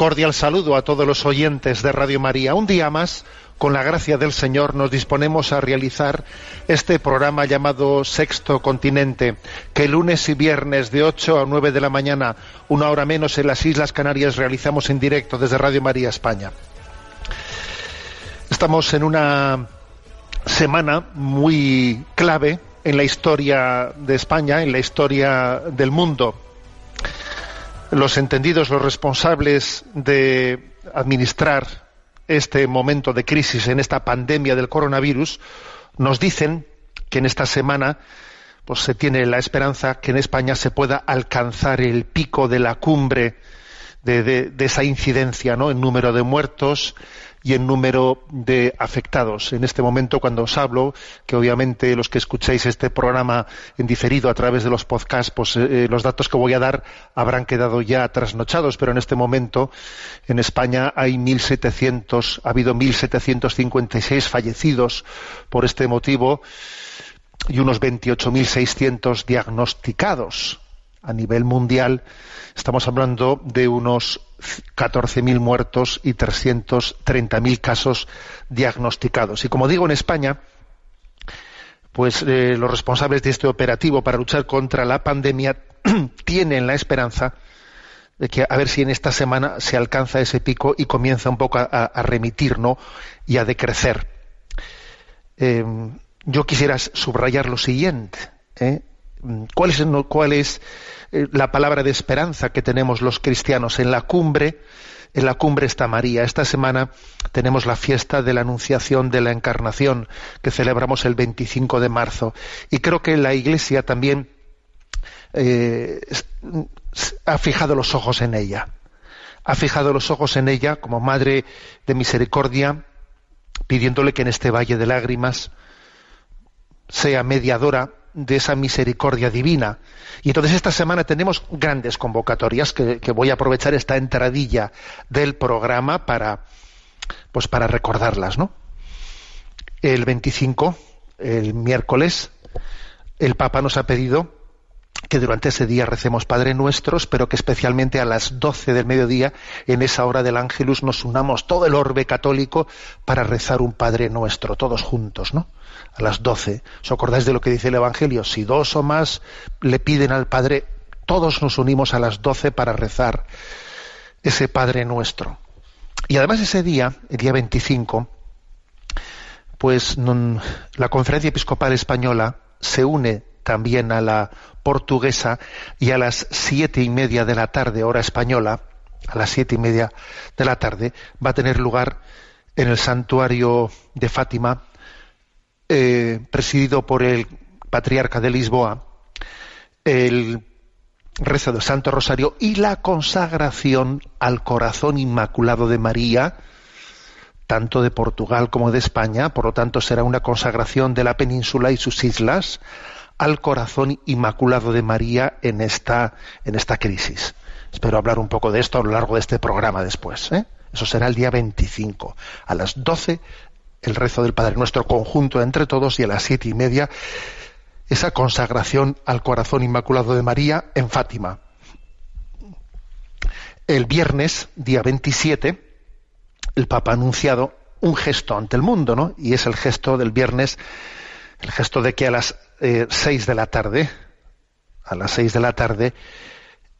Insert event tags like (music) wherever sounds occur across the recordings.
Cordial saludo a todos los oyentes de Radio María. Un día más, con la gracia del Señor, nos disponemos a realizar este programa llamado Sexto Continente, que lunes y viernes de 8 a 9 de la mañana, una hora menos en las Islas Canarias, realizamos en directo desde Radio María España. Estamos en una semana muy clave en la historia de España, en la historia del mundo los entendidos, los responsables de administrar este momento de crisis en esta pandemia del coronavirus, nos dicen que en esta semana pues se tiene la esperanza que en España se pueda alcanzar el pico de la cumbre de, de- esa incidencia, ¿no? En número de muertos y en número de afectados. En este momento, cuando os hablo, que obviamente los que escuchéis este programa en diferido a través de los podcasts, pues eh, los datos que voy a dar habrán quedado ya trasnochados, pero en este momento en España hay 1.700, ha habido 1.756 fallecidos por este motivo y unos 28.600 diagnosticados a nivel mundial. Estamos hablando de unos 14.000 muertos y 330.000 casos diagnosticados. Y como digo, en España, pues eh, los responsables de este operativo para luchar contra la pandemia (clears throat) tienen la esperanza de que a ver si en esta semana se alcanza ese pico y comienza un poco a, remitir ¿no? y a decrecer. Eh, yo quisiera subrayar lo siguiente. ¿eh? ¿Cuál es, no- cuál es, eh, la palabra de esperanza que tenemos los cristianos? En la cumbre, en la cumbre está María. Esta semana tenemos la fiesta de la Anunciación de la Encarnación que celebramos el 25 de marzo. Y creo que la Iglesia también eh, ha fijado los ojos en ella. Ha fijado los ojos en ella como Madre de Misericordia, pidiéndole que en este valle de lágrimas sea mediadora de esa misericordia divina. Y entonces esta semana tenemos grandes convocatorias que, que voy a aprovechar esta entradilla del programa para, pues para recordarlas, ¿no? El 25, el miércoles, el Papa nos ha pedido que durante ese día recemos Padre Nuestros, pero que especialmente a las 12 del mediodía, en esa hora del Ángelus, nos unamos todo el orbe católico para rezar un Padre Nuestro, todos juntos, ¿no? A las 12. ¿Os acordáis de lo que dice el Evangelio? Si dos o más le piden al Padre, todos nos unimos a las 12 para rezar ese Padre Nuestro. Y además ese día, el día 25, pues la Conferencia Episcopal Española se une también a la portuguesa y a las siete y media de la tarde, hora española, a las siete y media de la tarde, va a tener lugar en el santuario de Fátima, eh, presidido por el patriarca de Lisboa, el rezo del Santo Rosario y la consagración al corazón inmaculado de María, tanto de Portugal como de España, por lo tanto será una consagración de la península y sus islas al corazón inmaculado de María en esta, en esta crisis. Espero hablar un poco de esto a lo largo de este programa después. ¿eh? Eso será el día 25. A las 12 el rezo del Padre Nuestro conjunto entre todos y a las siete y media esa consagración al corazón inmaculado de María en Fátima. el viernes, día 27, el Papa ha anunciado un gesto ante el mundo, ¿no? Y es el gesto del viernes, el gesto de que a las eh, seis de la tarde, a las seis de la tarde,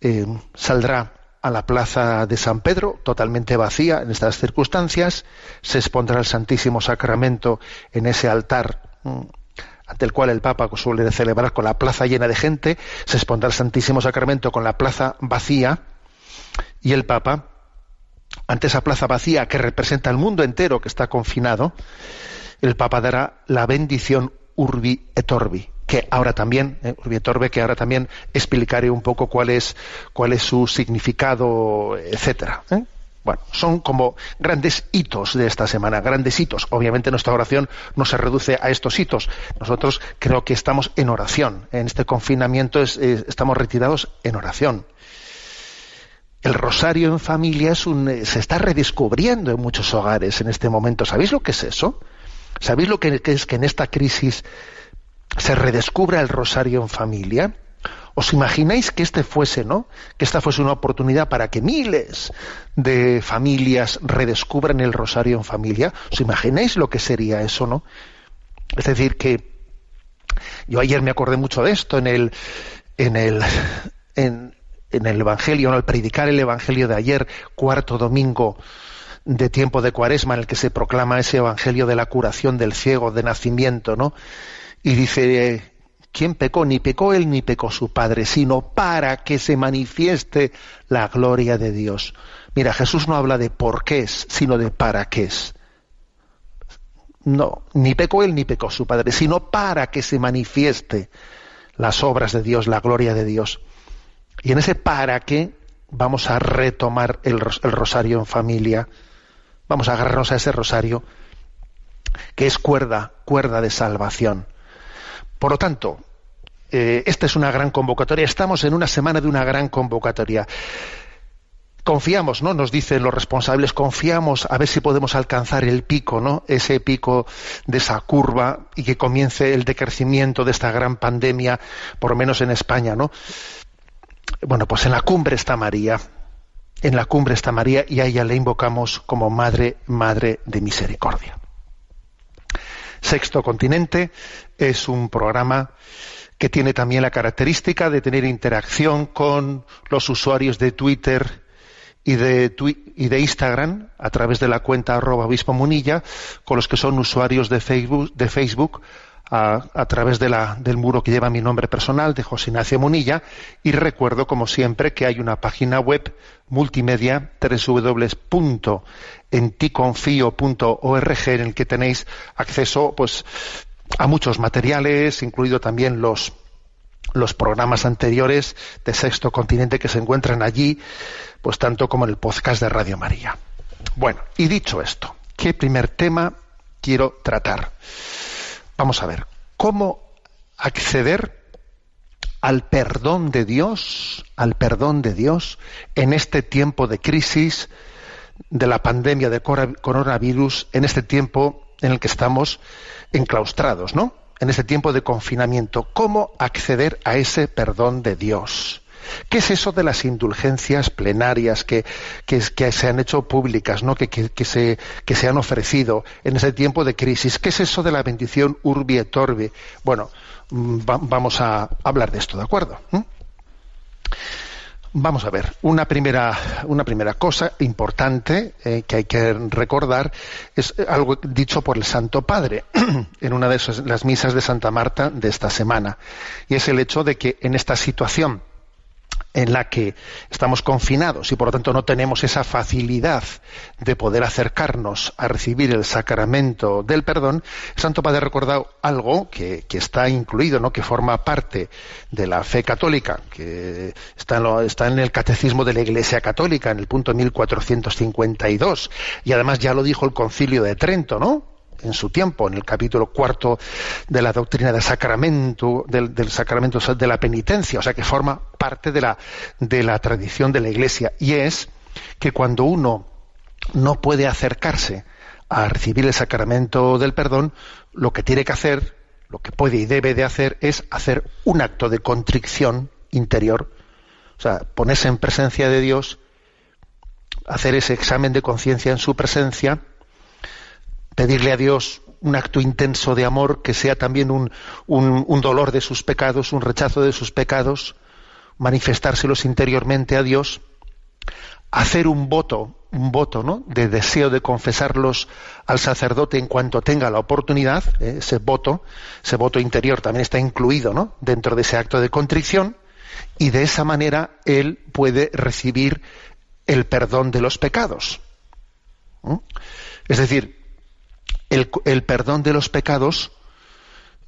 eh, saldrá a la plaza de San Pedro, totalmente vacía en estas circunstancias, se expondrá el Santísimo Sacramento en ese altar mm, ante el cual el Papa suele celebrar con la plaza llena de gente, se expondrá el Santísimo Sacramento con la plaza vacía y el Papa, ante esa plaza vacía que representa el mundo entero que está confinado, el Papa dará la bendición Urbi et Orbi, que ahora también, eh, Urbi et Orbi, que ahora también explicaré un poco cuál es, cuál es su significado, etcétera. ¿eh? Bueno, son como grandes hitos de esta semana, grandes hitos. Obviamente nuestra oración no se reduce a estos hitos. Nosotros creo que estamos en oración. En este confinamiento estamos retirados en oración. El rosario en familia es un, se está redescubriendo en muchos hogares en este momento. ¿Sabéis lo que es eso? ¿Sabéis lo que es que en esta crisis se redescubra el rosario en familia? ¿Os imagináis que este fuese, ¿no? Que esta fuese una oportunidad para que miles de familias redescubran el rosario en familia. ¿Os imagináis lo que sería eso, no? Es decir, que yo ayer me acordé mucho de esto en el en el en, el Evangelio, al predicar el Evangelio de ayer, cuarto domingo de tiempo de cuaresma, en el que se proclama ese Evangelio de la curación del ciego de nacimiento, ¿no? Y dice, ¿quién pecó? Ni pecó él ni pecó su padre, sino para que se manifieste la gloria de Dios. Mira, Jesús no habla de por qué es, sino de para qué es. No, ni pecó él ni pecó su padre, sino para que se manifieste las obras de Dios, la gloria de Dios. Y en ese para qué vamos a retomar el, el rosario en familia. Vamos a agarrarnos a ese rosario que es cuerda, cuerda de salvación. Por lo tanto, eh, esta es una gran convocatoria. Estamos en una semana de una gran convocatoria. Confiamos, ¿no? Nos dicen los responsables, confiamos a ver si podemos alcanzar el pico, ¿no? Ese pico de esa curva y que comience el decrecimiento de esta gran pandemia, por lo menos en España, ¿no? Bueno, pues en la cumbre está María. En la cumbre está María y a ella le invocamos como Madre, Madre de Misericordia. Sexto Continente es un programa que tiene también la característica de tener interacción con los usuarios de Twitter y de, Instagram a través de la cuenta arroba obispo munilla, con los que son usuarios de Facebook, de Facebook a, través de la, del muro que lleva mi nombre personal, de José Ignacio Munilla, y recuerdo, como siempre, que hay una página web multimedia, www.enticonfio.org, en el que tenéis acceso pues, a muchos materiales, incluido también los, los programas anteriores de Sexto Continente que se encuentran allí, pues tanto como en el podcast de Radio María. Bueno, y dicho esto, ¿qué primer tema quiero tratar? Vamos a ver, ¿cómo acceder al perdón de Dios, al perdón de Dios en este tiempo de crisis de la pandemia de coronavirus, en este tiempo en el que estamos enclaustrados, ¿no? En este tiempo de confinamiento, ¿cómo acceder a ese perdón de Dios? ¿Qué es eso de las indulgencias plenarias que, se han hecho públicas, ¿no? que, se, que se han ofrecido en ese tiempo de crisis? ¿Qué es eso de la bendición urbi et orbi? Bueno, mm, vamos a hablar de esto, ¿de acuerdo? ¿Mm? Vamos a ver, una primera, una primera cosa importante eh, que hay que recordar es algo dicho por el Santo Padre (clears throat) en una de las misas de Santa Marta de esta semana, y es el hecho de que en esta situación en la que estamos confinados y por lo tanto no tenemos esa facilidad de poder acercarnos a recibir el sacramento del perdón, Santo Padre ha recordado algo que, está incluido, ¿no? que forma parte de la fe católica, que está en, está en el catecismo de la Iglesia Católica, en el punto 1452, y además ya lo dijo el concilio de Trento, ¿no? En su tiempo, en el capítulo cuarto de la doctrina del sacramento, del, sacramento de la penitencia, o sea que forma parte de la, de la tradición de la Iglesia, y es que cuando uno no puede acercarse a recibir el sacramento del perdón, lo que tiene que hacer, lo que puede y debe de hacer, es hacer un acto de contrición interior, o sea, ponerse en presencia de Dios hacer ese examen de conciencia en su presencia, pedirle a Dios un acto intenso de amor que sea también un, un, dolor de sus pecados, un rechazo de sus pecados, manifestárselos interiormente a Dios, hacer un voto, un voto ¿no? de deseo de confesarlos al sacerdote en cuanto tenga la oportunidad, ¿eh? ese voto, ese voto interior también está incluido ¿no? dentro de ese acto de contrición, y de esa manera él puede recibir el perdón de los pecados. Es decir, el, perdón de los pecados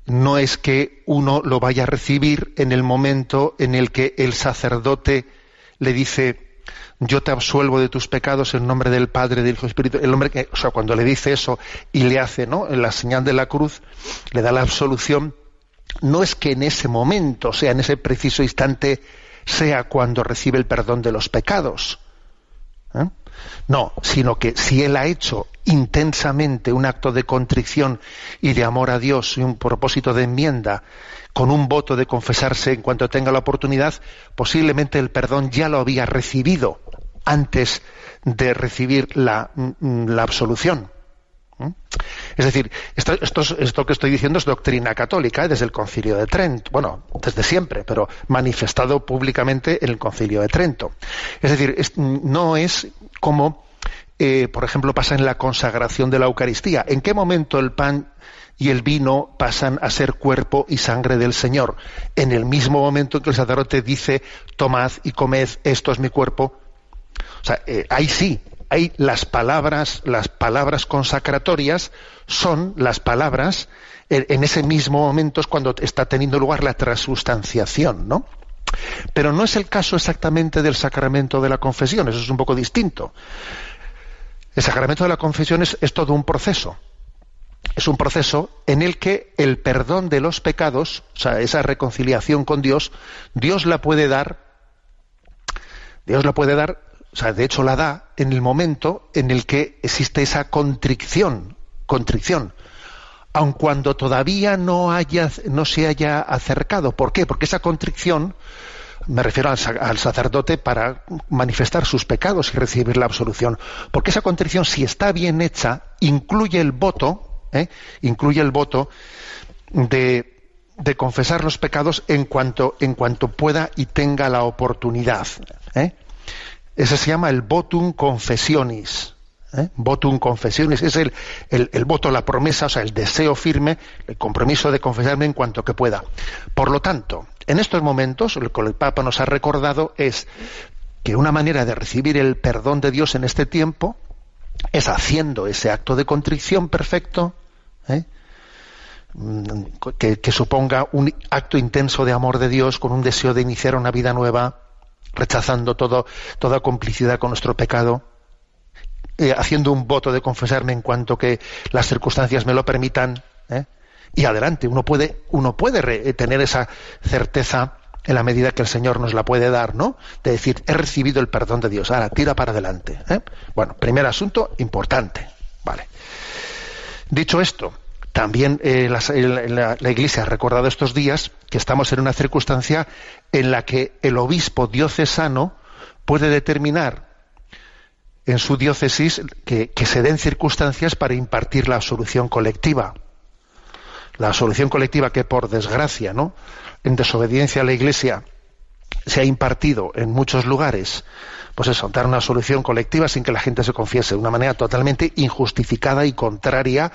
no es que uno lo vaya a recibir en el momento en el que el sacerdote le dice yo te absuelvo de tus pecados en nombre del Padre, del Hijo Espíritu. El hombre que, o sea, cuando le dice eso y le hace, ¿no? La señal de la cruz, le da la absolución, no es que en ese momento, o sea, en ese preciso instante, sea cuando recibe el perdón de los pecados. ¿eh? No, sino que si él ha hecho intensamente un acto de contrición y de amor a Dios y un propósito de enmienda, con un voto de confesarse en cuanto tenga la oportunidad, posiblemente el perdón ya lo había recibido antes de recibir la, mm, absolución. ¿Mm? Es decir, esto, esto, que estoy diciendo es doctrina católica ¿eh? desde el concilio de Trento, bueno, desde siempre, pero manifestado públicamente en el concilio de Trento. Es decir, no es como, eh, por ejemplo, pasa en la consagración de la Eucaristía. ¿En qué momento el pan y el vino pasan a ser cuerpo y sangre del Señor? En el mismo momento en que el sacerdote dice, tomad y comed, esto es mi cuerpo. O sea, eh, ahí sí, hay las palabras, las palabras consacratorias son las palabras en ese mismo momento es cuando está teniendo lugar la transustanciación, ¿no? Pero no es el caso exactamente del sacramento de la confesión, eso es un poco distinto. El sacramento de la confesión es, es todo un proceso. Es un proceso en el que el perdón de los pecados, o sea, esa reconciliación con Dios, Dios la puede dar, Dios la puede dar o sea, de hecho la da en el momento en el que existe esa contrición, contrición, aun cuando todavía no, haya, no se haya acercado. ¿Por qué? Porque esa contrición, me refiero al, sacerdote para manifestar sus pecados y recibir la absolución, porque esa contrición, si está bien hecha, incluye el voto, ¿eh? incluye el voto de, confesar los pecados en cuanto, en cuanto pueda y tenga la oportunidad. ¿eh? Ese se llama el votum confessionis. ¿eh? Votum confessionis es el, el, voto, la promesa, o sea, el deseo firme, el compromiso de confesarme en cuanto que pueda. Por lo tanto, en estos momentos, lo que el Papa nos ha recordado es que una manera de recibir el perdón de Dios en este tiempo es haciendo ese acto de contrición perfecto, ¿eh? que, que, suponga un acto intenso de amor de Dios con un deseo de iniciar una vida nueva, rechazando todo, toda complicidad con nuestro pecado, eh, haciendo un voto de confesarme en cuanto que las circunstancias me lo permitan, ¿eh? Y adelante, uno puede, uno puede eh, tener esa certeza en la medida que el Señor nos la puede dar, ¿no? De decir, he recibido el perdón de Dios, ahora tira para adelante. Bueno, primer asunto importante, vale. Dicho esto, también eh, la, Iglesia ha recordado estos días que estamos en una circunstancia en la que el obispo diocesano puede determinar en su diócesis que, se den circunstancias para impartir la absolución colectiva. La absolución colectiva que, por desgracia, ¿no? en desobediencia a la Iglesia, se ha impartido en muchos lugares, pues eso, dar una solución colectiva sin que la gente se confiese, de una manera totalmente injustificada y contraria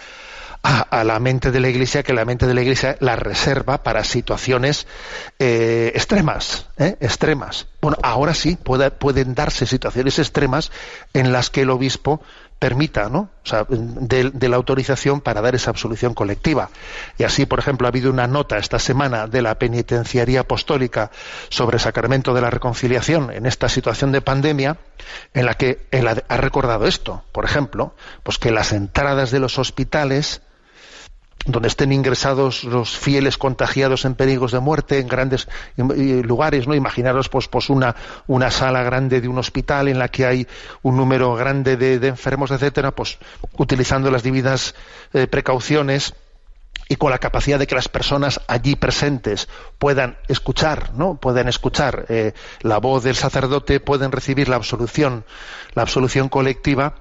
a, la mente de la Iglesia que la mente de la Iglesia la reserva para situaciones eh, extremas, ¿eh? extremas. Bueno, ahora sí pueden darse situaciones extremas en las que el obispo permita, ¿no? O sea, de, la autorización para dar esa absolución colectiva. Y así, por ejemplo, ha habido una nota esta semana de la penitenciaría apostólica sobre el sacramento de la reconciliación en esta situación de pandemia, en la que ha recordado esto, por ejemplo, pues que las entradas de los hospitales donde estén ingresados los fieles contagiados en peligros de muerte en grandes lugares, ¿no? Imaginaros pues, pues una, una sala grande de un hospital en la que hay un número grande de, enfermos, etcétera, pues utilizando las debidas eh, precauciones, y con la capacidad de que las personas allí presentes puedan escuchar, ¿no? Puedan escuchar eh, la voz del sacerdote, pueden recibir la absolución, la absolución colectiva,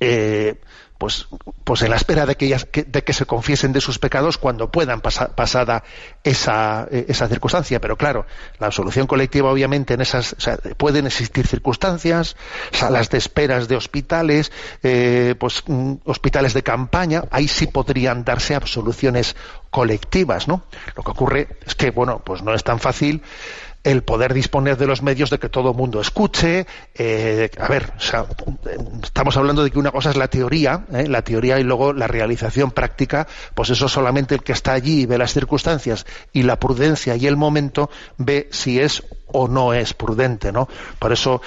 eh, pues, pues en la espera de que, de que se confiesen de sus pecados cuando puedan pasada esa, eh, esa circunstancia. Pero claro, la absolución colectiva obviamente en esas, pueden existir circunstancias, salas de esperas de hospitales, eh, pues mm, hospitales de campaña, ahí sí podrían darse absoluciones colectivas, ¿no? Lo que ocurre es que, bueno, pues no es tan fácil el poder disponer de los medios de que todo el mundo escuche. Eh, a ver, estamos hablando de que una cosa es la teoría, ¿eh? la teoría y luego la realización práctica, pues eso solamente el que está allí y ve las circunstancias y la prudencia y el momento ve si es o no es prudente, ¿no? Por eso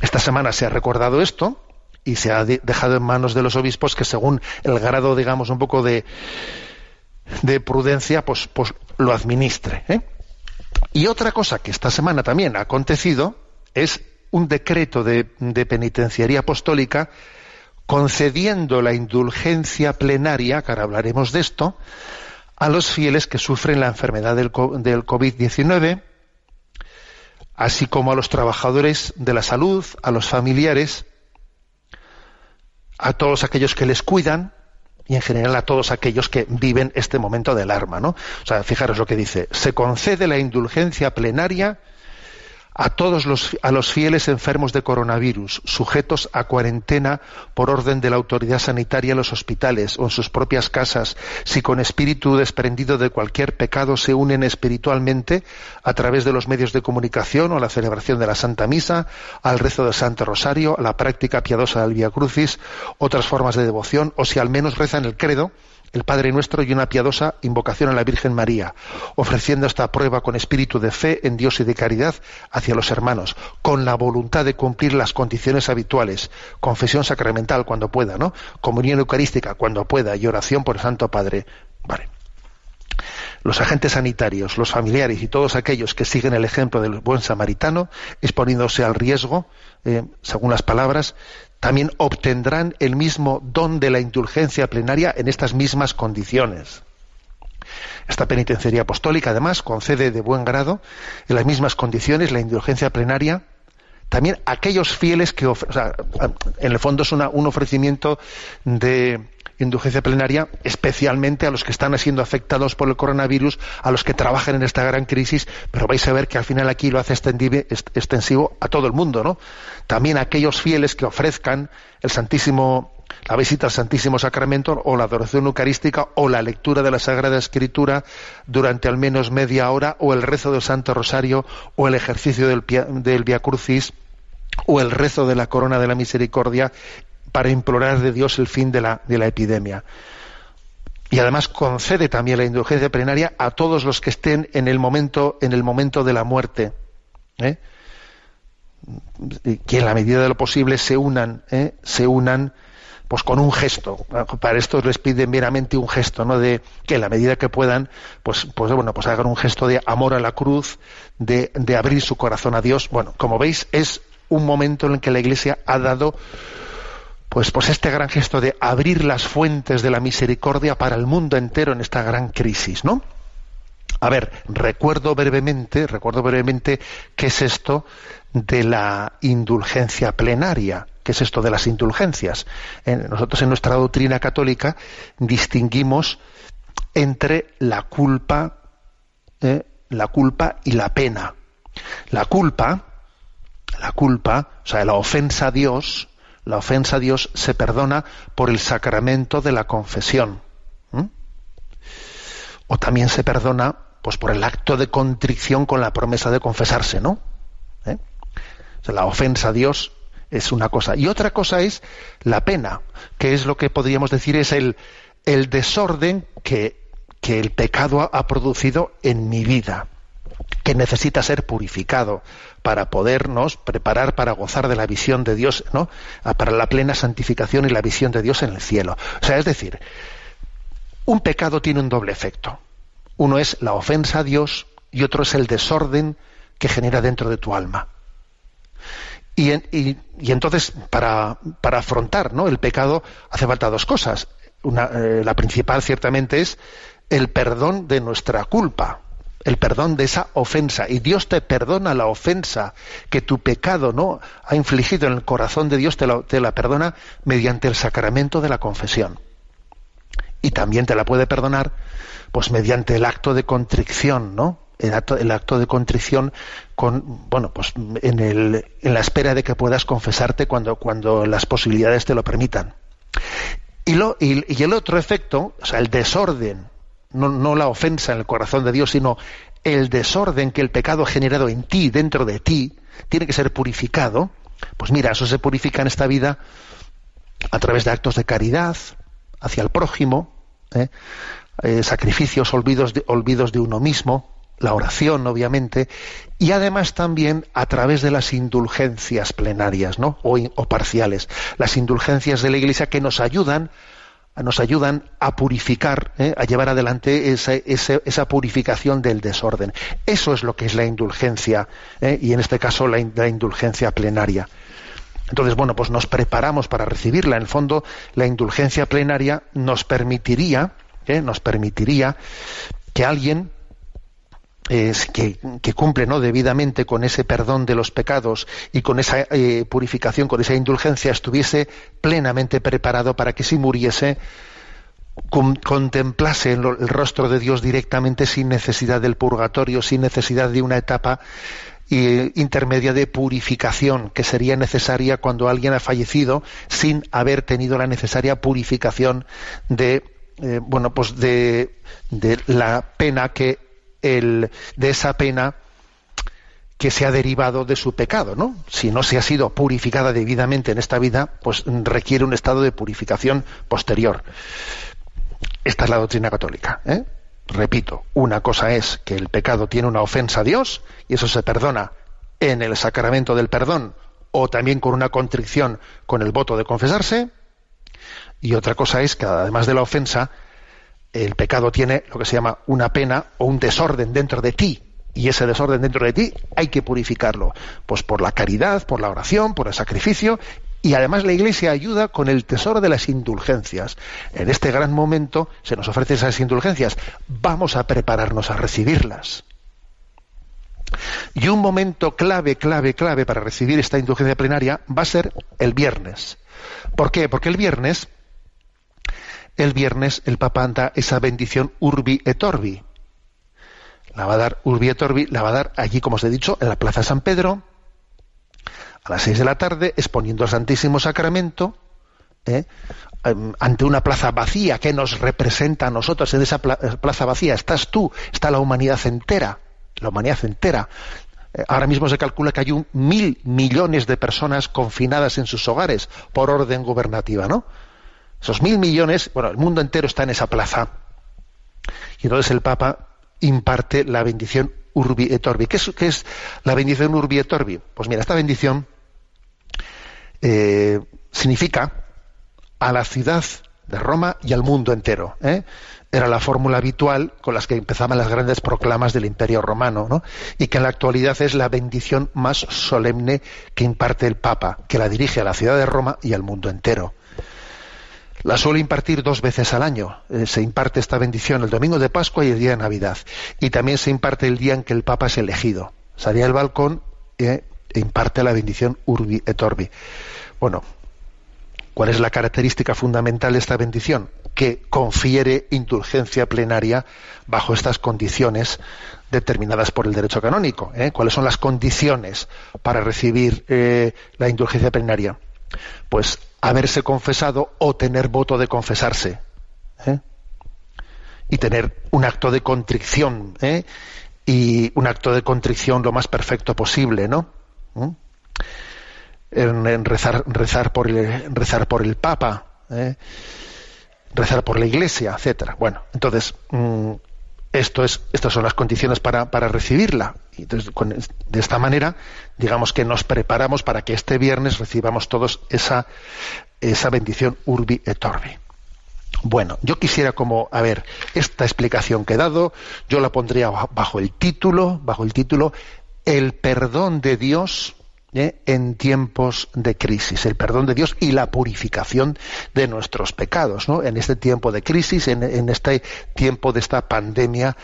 esta semana se ha recordado esto y se ha dejado en manos de los obispos que según el grado, digamos, un poco de, de prudencia, pues, pues lo administre. ¿eh? Y otra cosa que esta semana también ha acontecido es un decreto de, penitenciaría apostólica concediendo la indulgencia plenaria, que hablaremos de esto, a los fieles que sufren la enfermedad del, del COVID-19, así como a los trabajadores de la salud, a los familiares, a todos aquellos que les cuidan, y en general a todos aquellos que viven este momento del arma, ¿no? O sea, fijaros lo que dice, se concede la indulgencia plenaria a todos los, a los fieles enfermos de coronavirus, sujetos a cuarentena por orden de la autoridad sanitaria en los hospitales o en sus propias casas, si con espíritu desprendido de cualquier pecado se unen espiritualmente a través de los medios de comunicación o a la celebración de la Santa Misa, al rezo del Santo Rosario, a la práctica piadosa del Via Crucis, otras formas de devoción, o si al menos rezan el credo, el Padre Nuestro y una piadosa invocación a la Virgen María, ofreciendo esta prueba con espíritu de fe en Dios y de caridad hacia los hermanos, con la voluntad de cumplir las condiciones habituales, confesión sacramental cuando pueda, ¿no? Comunión eucarística cuando pueda y oración por el Santo Padre. Vale. Los agentes sanitarios, los familiares y todos aquellos que siguen el ejemplo del buen samaritano, exponiéndose al riesgo, eh, según las palabras, también obtendrán el mismo don de la indulgencia plenaria en estas mismas condiciones. Esta penitenciaría apostólica, además, concede de buen grado, en las mismas condiciones, la indulgencia plenaria también aquellos fieles que, o sea, en el fondo es un ofrecimiento de, indulgencia plenaria, especialmente a los que están siendo afectados por el coronavirus, a los que trabajan en esta gran crisis, pero vais a ver que al final aquí lo hace extensivo a todo el mundo, ¿no? También a aquellos fieles que ofrezcan el Santísimo la visita al Santísimo Sacramento o la adoración eucarística o la lectura de la Sagrada Escritura durante al menos media hora o el rezo del Santo Rosario o el ejercicio del, del Via Crucis o el rezo de la Corona de la Misericordia para implorar de Dios el fin de la, de la epidemia. Y además concede también la indulgencia plenaria a todos los que estén en el momento, en el momento de la muerte. ¿eh? que en la medida de lo posible se unan, ¿eh? se unan pues con un gesto. Para esto les piden meramente un gesto, ¿no? De que en la medida que puedan, pues, pues bueno, pues hagan un gesto de amor a la cruz, de, de abrir su corazón a Dios. Bueno, como veis, es un momento en el que la Iglesia ha dado pues, pues este gran gesto de abrir las fuentes de la misericordia para el mundo entero en esta gran crisis, ¿no? A ver, recuerdo brevemente, recuerdo brevemente qué es esto de la indulgencia plenaria, qué es esto de las indulgencias. nosotros en nuestra doctrina católica distinguimos entre la culpa, ¿eh? la culpa y la pena. La culpa, la culpa, o sea, la ofensa a Dios, la ofensa a Dios se perdona por el sacramento de la confesión. O también se perdona pues por el acto de contrición con la promesa de confesarse, ¿no? ¿Eh? la ofensa a Dios es una cosa. Y otra cosa es la pena, que es lo que podríamos decir es el, desorden que el pecado ha producido en mi vida que necesita ser purificado para podernos preparar para gozar de la visión de Dios, ¿no? Ah, para la plena santificación y la visión de Dios en el cielo. O sea, es decir, un pecado tiene un doble efecto. Uno es la ofensa a Dios y otro es el desorden que genera dentro de tu alma. Y, entonces, para, para afrontar ¿no? el pecado, hace falta dos cosas. eh, la principal ciertamente es el perdón de nuestra culpa, el perdón de esa ofensa. Y Dios te perdona la ofensa que tu pecado no ha infligido en el corazón de Dios, te la, perdona mediante el sacramento de la confesión. Y también te la puede perdonar pues mediante el acto de contrición, ¿no? El acto, de contrición con, bueno, pues en, el, en la espera de que puedas confesarte cuando, cuando las posibilidades te lo permitan. Y, lo, y el otro efecto, o sea, el desorden no, la ofensa en el corazón de Dios, sino el desorden que el pecado ha generado en ti, dentro de ti, tiene que ser purificado, pues mira, eso se purifica en esta vida a través de actos de caridad hacia el prójimo, ¿eh? Eh, sacrificios, olvidos de, olvidos de uno mismo, la oración, obviamente, y además también a través de las indulgencias plenarias, ¿no? O, o parciales, las indulgencias de la Iglesia que nos ayudan nos ayudan a purificar, ¿eh? a llevar adelante esa, purificación del desorden. Eso es lo que es la indulgencia, ¿eh? y en este caso la, indulgencia plenaria. Entonces, bueno, pues nos preparamos para recibirla. En el fondo, la indulgencia plenaria nos permitiría, ¿eh? nos permitiría que alguien que, cumple ¿no? debidamente con ese perdón de los pecados y con esa eh, purificación, con esa indulgencia, estuviese plenamente preparado para que si muriese contemplase el, rostro de Dios directamente sin necesidad del purgatorio, sin necesidad de una etapa eh, intermedia de purificación que sería necesaria cuando alguien ha fallecido sin haber tenido la necesaria purificación de eh, bueno pues de la pena que el, de esa pena que se ha derivado de su pecado, ¿no? Si no se ha sido purificada debidamente en esta vida, pues requiere un estado de purificación posterior. Esta es la doctrina católica. ¿eh? Repito, una cosa es que el pecado tiene una ofensa a Dios y eso se perdona en el sacramento del perdón o también con una contrición con el voto de confesarse. Y otra cosa es que además de la ofensa, el pecado tiene lo que se llama una pena o un desorden dentro de ti. Y ese desorden dentro de ti hay que purificarlo. Pues por la caridad, por la oración, por el sacrificio. Y además la Iglesia ayuda con el tesoro de las indulgencias. En este gran momento se nos ofrecen esas indulgencias. Vamos a prepararnos a recibirlas. Y un momento clave, clave, clave para recibir esta indulgencia plenaria va a ser el viernes. ¿Por qué? Porque el viernes el viernes el Papa anda esa bendición urbi et orbi. La va a dar urbi et orbi, la va a dar allí, como os he dicho, en la Plaza San Pedro, a las seis de la tarde, exponiendo el Santísimo Sacramento, ¿eh? ante una plaza vacía que nos representa a nosotros. En esa eh, plaza vacía estás tú, está la humanidad entera, la humanidad entera. Eh, ahora mismo se calcula que hay un mil millones de personas confinadas en sus hogares por orden gubernativa, ¿no? Esos mil millones, bueno, el mundo entero está en esa plaza. Y entonces el Papa imparte la bendición Urbi et Orbi. ¿Qué es, la bendición Urbi et Orbi? Pues mira, esta bendición eh, significa a la ciudad de Roma y al mundo entero. ¿eh? Era la fórmula habitual con las que empezaban las grandes proclamas del Imperio Romano, ¿no? y que en la actualidad es la bendición más solemne que imparte el Papa, que la dirige a la ciudad de Roma y al mundo entero. La suele impartir dos veces al año. Eh, se imparte esta bendición el domingo de Pascua y el día de Navidad. Y también se imparte el día en que el Papa es elegido. Salía al balcón eh, e imparte la bendición Urbi et Orbi. Bueno, ¿cuál es la característica fundamental de esta bendición? Que confiere indulgencia plenaria bajo estas condiciones determinadas por el derecho canónico. ¿eh? ¿Cuáles son las condiciones para recibir la indulgencia plenaria? Pues haberse confesado o tener voto de confesarse. ¿eh? Y tener un acto de contrición, ¿eh? y un acto de contrición lo más perfecto posible, ¿no? ¿Mm? En, rezar, rezar, por el, rezar por el Papa, ¿eh? rezar por la Iglesia, etcétera. Bueno, entonces, mm, esto es, estas son las condiciones para, para recibirla. Y entonces, de esta manera, digamos que nos preparamos para que este viernes recibamos todos esa, esa bendición urbi et orbi. Bueno, yo quisiera como, a ver, esta explicación que he dado, yo la pondría bajo el título, bajo el título, el perdón de Dios ¿eh? en tiempos de crisis, el perdón de Dios y la purificación de nuestros pecados, ¿no? En este tiempo de crisis, en, en este tiempo de esta pandemia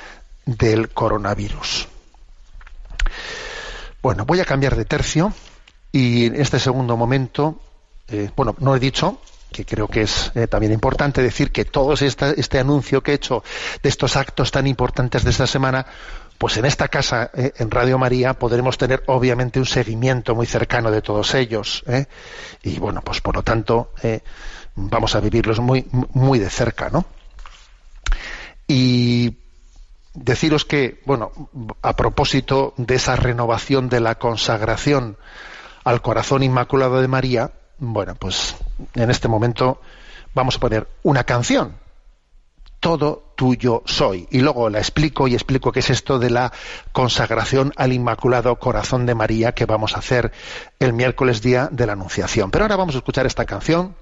del coronavirus. Bueno, voy a cambiar de tercio y en este segundo momento, eh, bueno, no he dicho que creo que es eh, también importante decir que todo este, este anuncio que he hecho de estos actos tan importantes de esta semana, pues en esta casa, eh, en Radio María, podremos tener obviamente un seguimiento muy cercano de todos ellos. Y bueno, pues por lo tanto, vamos a vivirlos muy, muy de cerca, ¿no? Y deciros que, bueno, a propósito de esa renovación de la consagración al corazón inmaculado de María, bueno, pues en este momento vamos a poner una canción. Todo tuyo soy. Y luego la explico y explico qué es esto de la consagración al Inmaculado Corazón de María que vamos a hacer el miércoles día de la Anunciación. Pero ahora vamos a escuchar esta canción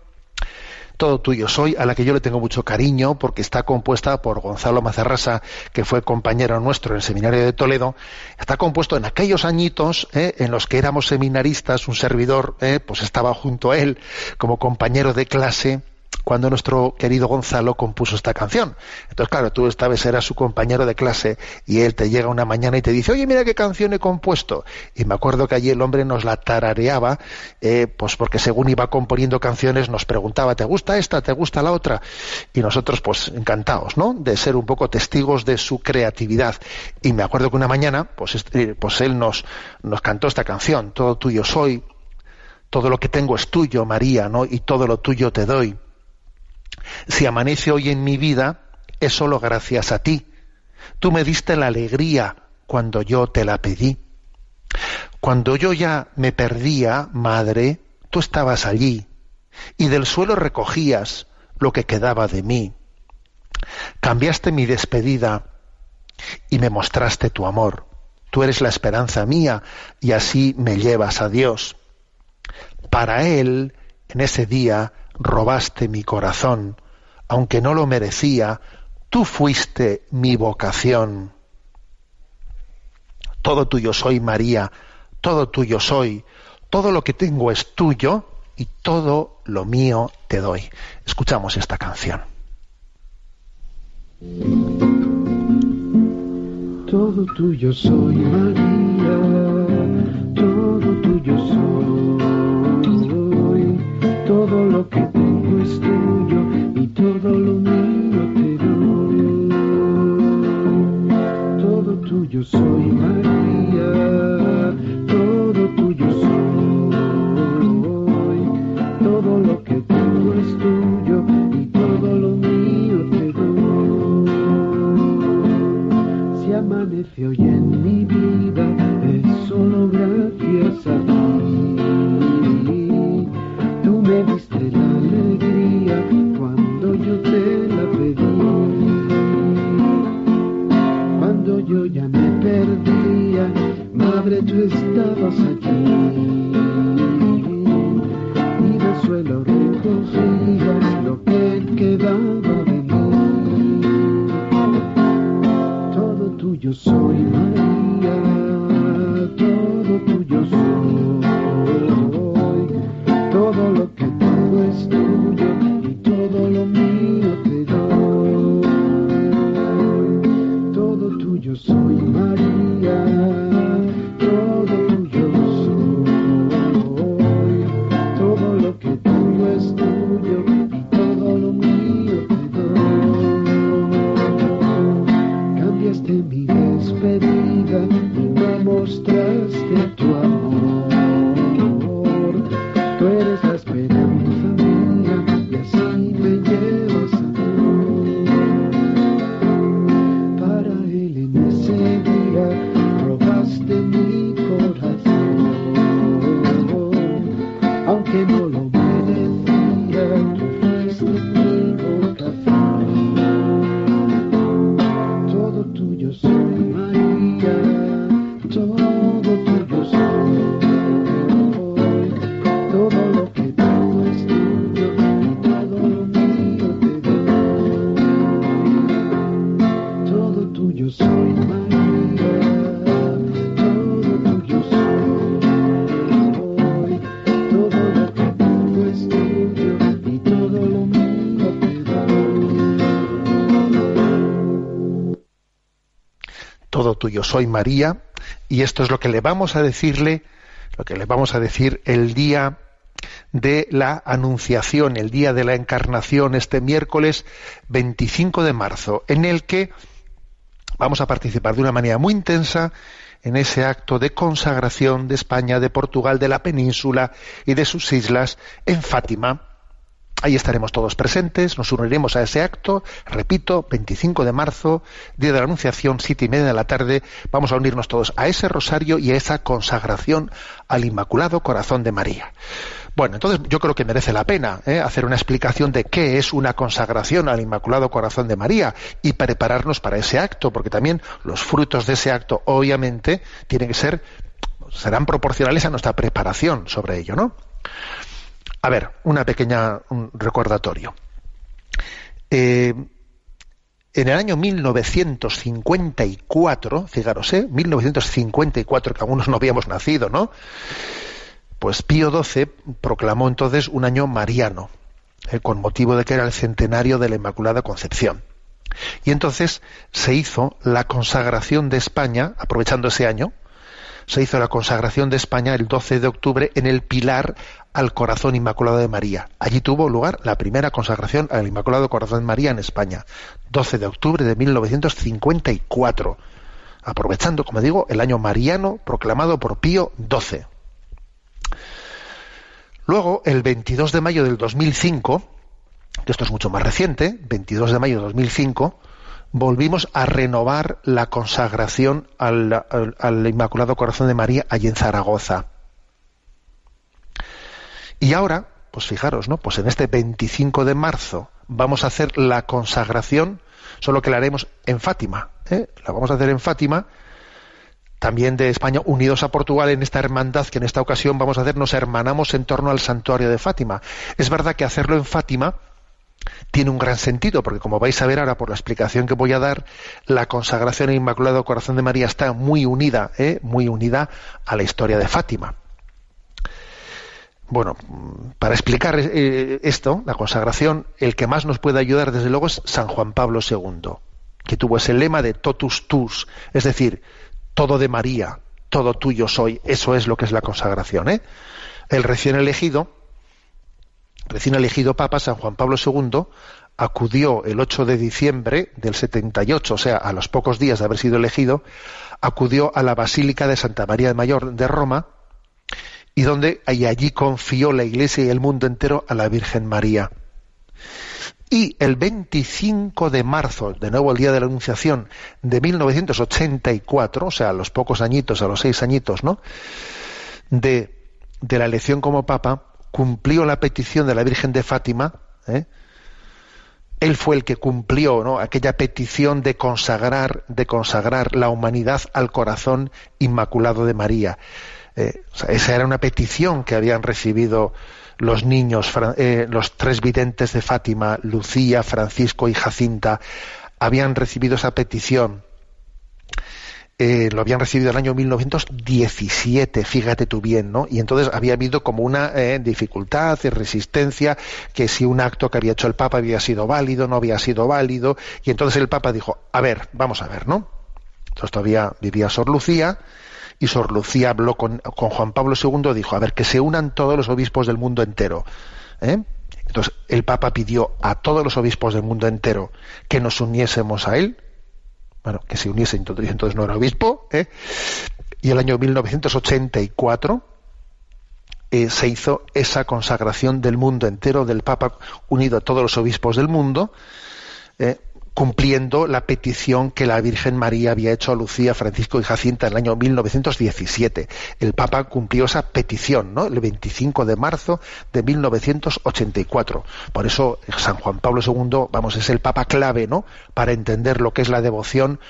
todo tuyo soy, a la que yo le tengo mucho cariño porque está compuesta por Gonzalo Mazarrasa, que fue compañero nuestro en el seminario de Toledo. Está compuesto en aquellos añitos eh, en los que éramos seminaristas, un servidor eh, pues estaba junto a él como compañero de clase cuando nuestro querido Gonzalo compuso esta canción. Entonces, claro, tú esta vez eras su compañero de clase y él te llega una mañana y te dice, oye, mira qué canción he compuesto. Y me acuerdo que allí el hombre nos la tarareaba, eh, pues porque según iba componiendo canciones nos preguntaba, ¿te gusta esta? ¿Te gusta la otra? Y nosotros, pues encantados, ¿no? De ser un poco testigos de su creatividad. Y me acuerdo que una mañana, pues, eh, pues él nos, nos cantó esta canción, Todo tuyo soy, todo lo que tengo es tuyo, María, ¿no? Y todo lo tuyo te doy. Si amanece hoy en mi vida, es solo gracias a ti. Tú me diste la alegría cuando yo te la pedí. Cuando yo ya me perdía, madre, tú estabas allí y del suelo recogías lo que quedaba de mí. Cambiaste mi despedida y me mostraste tu amor. Tú eres la esperanza mía y así me llevas a Dios. Para Él, en ese día, robaste mi corazón, aunque no lo merecía, tú fuiste mi vocación. Todo tuyo soy, María, todo tuyo soy, todo lo que tengo es tuyo y todo lo mío te doy. Escuchamos esta canción. Todo tuyo soy, María, todo tuyo soy, que tengo es tuyo y todo lo mío te doy. Todo tuyo soy, tuyo soy María, y esto es lo que le vamos a decirle, lo que le vamos a decir el día de la Anunciación, el día de la Encarnación, este miércoles 25 de marzo, en el que vamos a participar de una manera muy intensa en ese acto de consagración de España, de Portugal, de la península y de sus islas en Fátima. Ahí estaremos todos presentes, nos uniremos a ese acto, repito, 25 de marzo, día de la Anunciación, siete y media de la tarde, vamos a unirnos todos a ese rosario y a esa consagración al Inmaculado Corazón de María. Bueno, entonces yo creo que merece la pena ¿eh? hacer una explicación de qué es una consagración al Inmaculado Corazón de María y prepararnos para ese acto, porque también los frutos de ese acto, obviamente, tienen que ser, serán proporcionales a nuestra preparación sobre ello, ¿no? A ver, una pequeña recordatorio. Eh, en el año 1954, fijaros, ¿eh? 1954, que algunos no habíamos nacido, ¿no? Pues Pío XII proclamó entonces un año mariano, eh, con motivo de que era el centenario de la Inmaculada Concepción. Y entonces se hizo la consagración de España, aprovechando ese año, se hizo la consagración de España el 12 de octubre en el Pilar al Corazón Inmaculado de María. Allí tuvo lugar la primera consagración al Inmaculado Corazón de María en España, 12 de octubre de 1954, aprovechando, como digo, el año mariano proclamado por Pío XII. Luego, el 22 de mayo del 2005, que esto es mucho más reciente, 22 de mayo de 2005, volvimos a renovar la consagración al, Inmaculado Corazón de María allí en Zaragoza. Y ahora, pues fijaros, ¿no? Pues en este 25 de marzo vamos a hacer la consagración, solo que la haremos en Fátima. ¿eh? La vamos a hacer en Fátima también de España, unidos a Portugal en esta hermandad que en esta ocasión vamos a hacer, nos hermanamos en torno al santuario de Fátima. Es verdad que hacerlo en Fátima tiene un gran sentido, porque como vais a ver ahora por la explicación que voy a dar, la consagración al Inmaculado Corazón de María está muy unida, ¿eh? muy unida a la historia de Fátima. Bueno, para explicar eh, esto, la consagración, el que más nos puede ayudar desde luego es San Juan Pablo II, que tuvo ese lema de totus tus, es decir, todo de María, todo tuyo soy. Eso es lo que es la consagración. ¿eh? El recién elegido, recién elegido Papa San Juan Pablo II, acudió el 8 de diciembre del 78, o sea, a los pocos días de haber sido elegido, acudió a la Basílica de Santa María de Mayor de Roma, y donde allí confió la Iglesia y el mundo entero a la Virgen María. Y el 25 de marzo, de nuevo el día de la Anunciación de 1984, o sea, a los pocos añitos, a los seis añitos, ¿no? De, la elección como Papa, cumplió la petición de la Virgen de Fátima, ¿eh? él fue el que cumplió ¿no? aquella petición de consagrar, de consagrar la humanidad al corazón inmaculado de María. Eh, esa era una petición que habían recibido los niños, eh, los tres videntes de Fátima, Lucía, Francisco y Jacinta, habían recibido esa petición. Eh, lo habían recibido en el año 1917, fíjate tú bien, ¿no? Y entonces había habido como una eh, dificultad y resistencia, que si un acto que había hecho el Papa había sido válido, no había sido válido, y entonces el Papa dijo, a ver, vamos a ver, ¿no? Entonces todavía vivía Sor Lucía, y Sor Lucía habló con, Juan Pablo II, dijo, a ver, que se unan todos los obispos del mundo entero. ¿eh? Entonces el Papa pidió a todos los obispos del mundo entero que nos uniésemos a él, bueno, que se uniesen, entonces, entonces no era obispo, ¿eh? y el año 1984 eh, se hizo esa consagración del mundo entero, del Papa unido a todos los obispos del mundo, cumpliendo la petición que la Virgen María había hecho a Lucía, Francisco y Jacinta en el año 1917. El Papa cumplió esa petición, ¿no? El 25 de marzo de 1984. Por eso San Juan Pablo II, vamos, es el Papa clave, ¿no? Para entender lo que es la devoción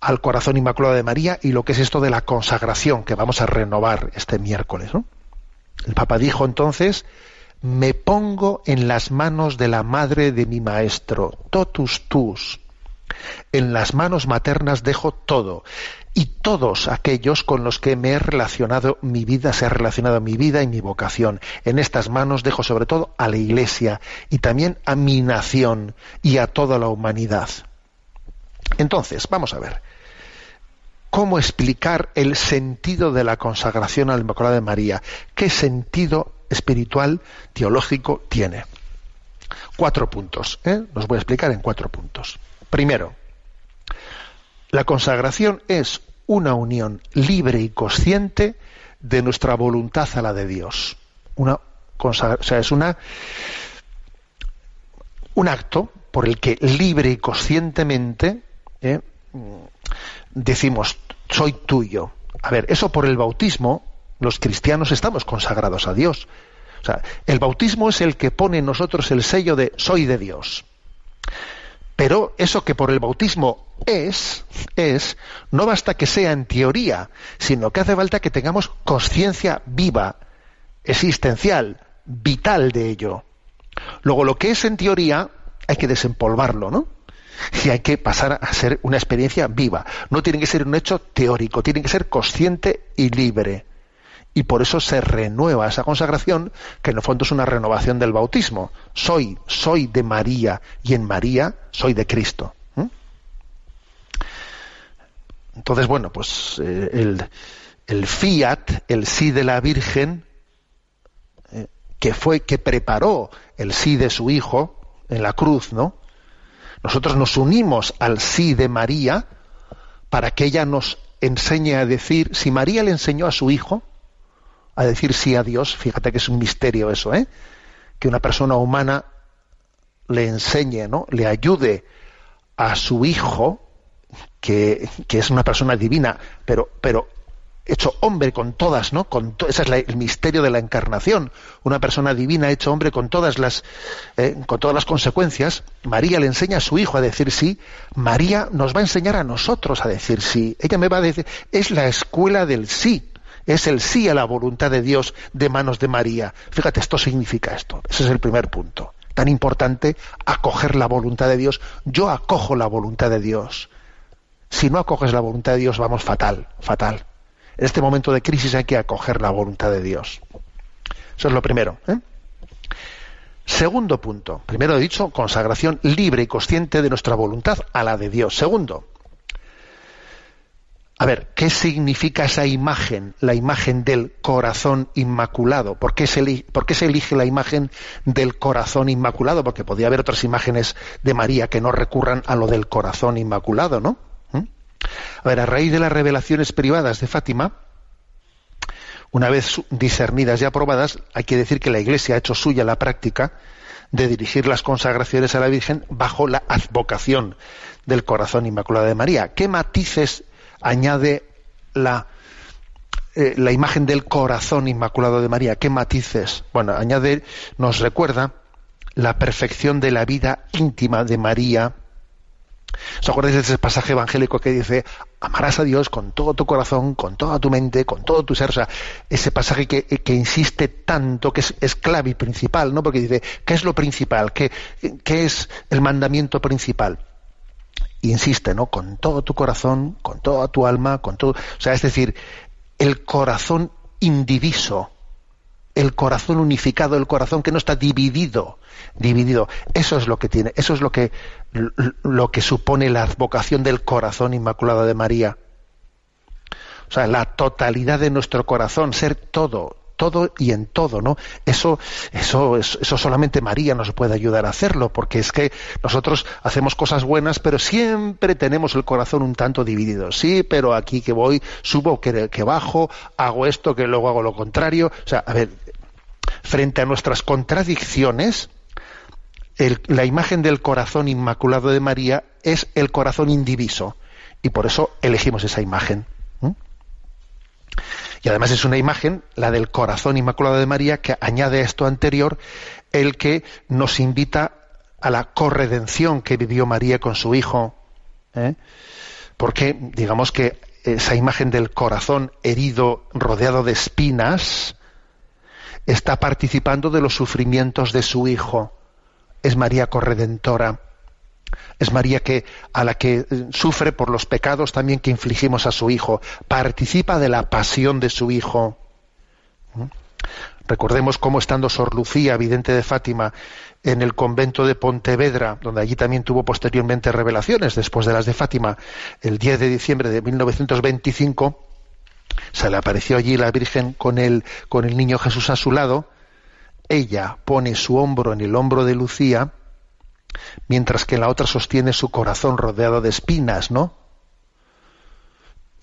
al corazón inmaculado de María y lo que es esto de la consagración que vamos a renovar este miércoles, ¿no? El Papa dijo entonces me pongo en las manos de la madre de mi maestro, totus tus. En las manos maternas dejo todo y todos aquellos con los que me he relacionado mi vida, se ha relacionado mi vida y mi vocación. En estas manos dejo sobre todo a la Iglesia y también a mi nación y a toda la humanidad. Entonces, vamos a ver. cómo explicar el sentido de la consagración al Inmaculado de María. ¿Qué sentido espiritual, teológico tiene? Cuatro puntos. ¿eh? Los voy a explicar en cuatro puntos. Primero, la consagración es una unión libre y consciente de nuestra voluntad a la de Dios. Una o es una un acto por el que libre y conscientemente ¿eh? decimos soy tuyo. A ver, eso por el bautismo, los cristianos estamos consagrados a Dios. O sea, el bautismo es el que pone en nosotros el sello de soy de Dios. Pero eso que por el bautismo es, es, no basta que sea en teoría, sino que hace falta que tengamos conciencia viva, existencial, vital de ello. Luego, lo que es en teoría, hay que desempolvarlo, ¿no? Y hay que pasar a ser una experiencia viva. No tiene que ser un hecho teórico, tiene que ser consciente y libre. Y por eso se renueva esa consagración, que en el fondo es una renovación del bautismo. Soy, soy de María, y en María soy de Cristo. Entonces, bueno, pues eh, el, fiat, el sí de la Virgen, eh, que fue, que preparó el sí de su Hijo en la cruz, ¿no? Nosotros nos unimos al sí de María para que ella nos enseñe a decir, si María le enseñó a su Hijo a decir sí a Dios, fíjate que es un misterio eso, ¿eh? Que una persona humana le enseñe, ¿no? Le ayude a su Hijo que, es una persona divina, pero, pero hecho hombre con todas, ¿no? Con ese es el misterio de la encarnación. Una persona divina hecho hombre con todas las, eh, con todas las consecuencias. María le enseña a su hijo a decir sí. María nos va a enseñar a nosotros a decir sí. Ella me va a decir, es la escuela del sí. Es el sí a la voluntad de Dios de manos de María. Fíjate, esto significa esto. Ese es el primer punto. Tan importante acoger la voluntad de Dios. Yo acojo la voluntad de Dios. Si no acoges la voluntad de Dios, vamos fatal, fatal. En este momento de crisis hay que acoger la voluntad de Dios. Eso es lo primero. ¿eh? Segundo punto. Primero he dicho, consagración libre y consciente de nuestra voluntad a la de Dios. Segundo, a ver, ¿qué significa esa imagen, la imagen del corazón inmaculado? ¿Por qué, se, ¿Por qué, se, elige la imagen del corazón inmaculado? Porque podría haber otras imágenes de María que no recurran a lo del corazón inmaculado, ¿no? A ver, a raíz de las revelaciones privadas de Fátima, una vez discernidas y aprobadas, hay que decir que la Iglesia ha hecho suya la práctica de dirigir las consagraciones a la Virgen bajo la advocación del corazón inmaculado de María. ¿Qué matices añade la, eh, la imagen del corazón inmaculado de María? ¿Qué matices? Bueno, añade, nos recuerda la perfección de la vida íntima de María, ¿Os acordáis de ese pasaje evangélico que dice, amarás a Dios con todo tu corazón, con toda tu mente, con todo tu ser? O sea, ese pasaje que, insiste tanto, que es, clave y principal, ¿no? Porque dice, ¿qué es lo principal? ¿Qué, qué es el mandamiento principal? Insiste, ¿no? Con todo tu corazón, con toda tu alma, con todo. O sea, es decir, el corazón indiviso, el corazón unificado, el corazón que no está dividido, dividido. Eso es lo que tiene, eso es lo que, lo que supone la advocación del corazón inmaculado de María. O sea, la totalidad de nuestro corazón, ser todo, todo y en todo, ¿no? Eso, eso, eso solamente María nos puede ayudar a hacerlo, porque es que nosotros hacemos cosas buenas, pero siempre tenemos el corazón un tanto dividido. Sí, pero aquí que voy, subo, que, bajo, hago esto, que luego hago lo contrario. O sea, a ver, frente a nuestras contradicciones, la imagen del corazón inmaculado de María es el corazón indiviso y por eso elegimos esa imagen. Y además es una imagen, la del corazón inmaculado de María, que añade a esto anterior el que nos invita a la corredención que vivió María con su hijo. ¿eh? Porque digamos que esa imagen del corazón herido, rodeado de espinas, está participando de los sufrimientos de su hijo es María corredentora. Es María que a la que eh, sufre por los pecados también que infligimos a su hijo, participa de la pasión de su hijo. ¿Mm? Recordemos cómo estando Sor Lucía, vidente de Fátima, en el convento de Pontevedra, donde allí también tuvo posteriormente revelaciones después de las de Fátima, el 10 de diciembre de 1925, se le apareció allí la Virgen con el, con el niño Jesús a su lado, ella pone su hombro en el hombro de Lucía, mientras que la otra sostiene su corazón rodeado de espinas, ¿no?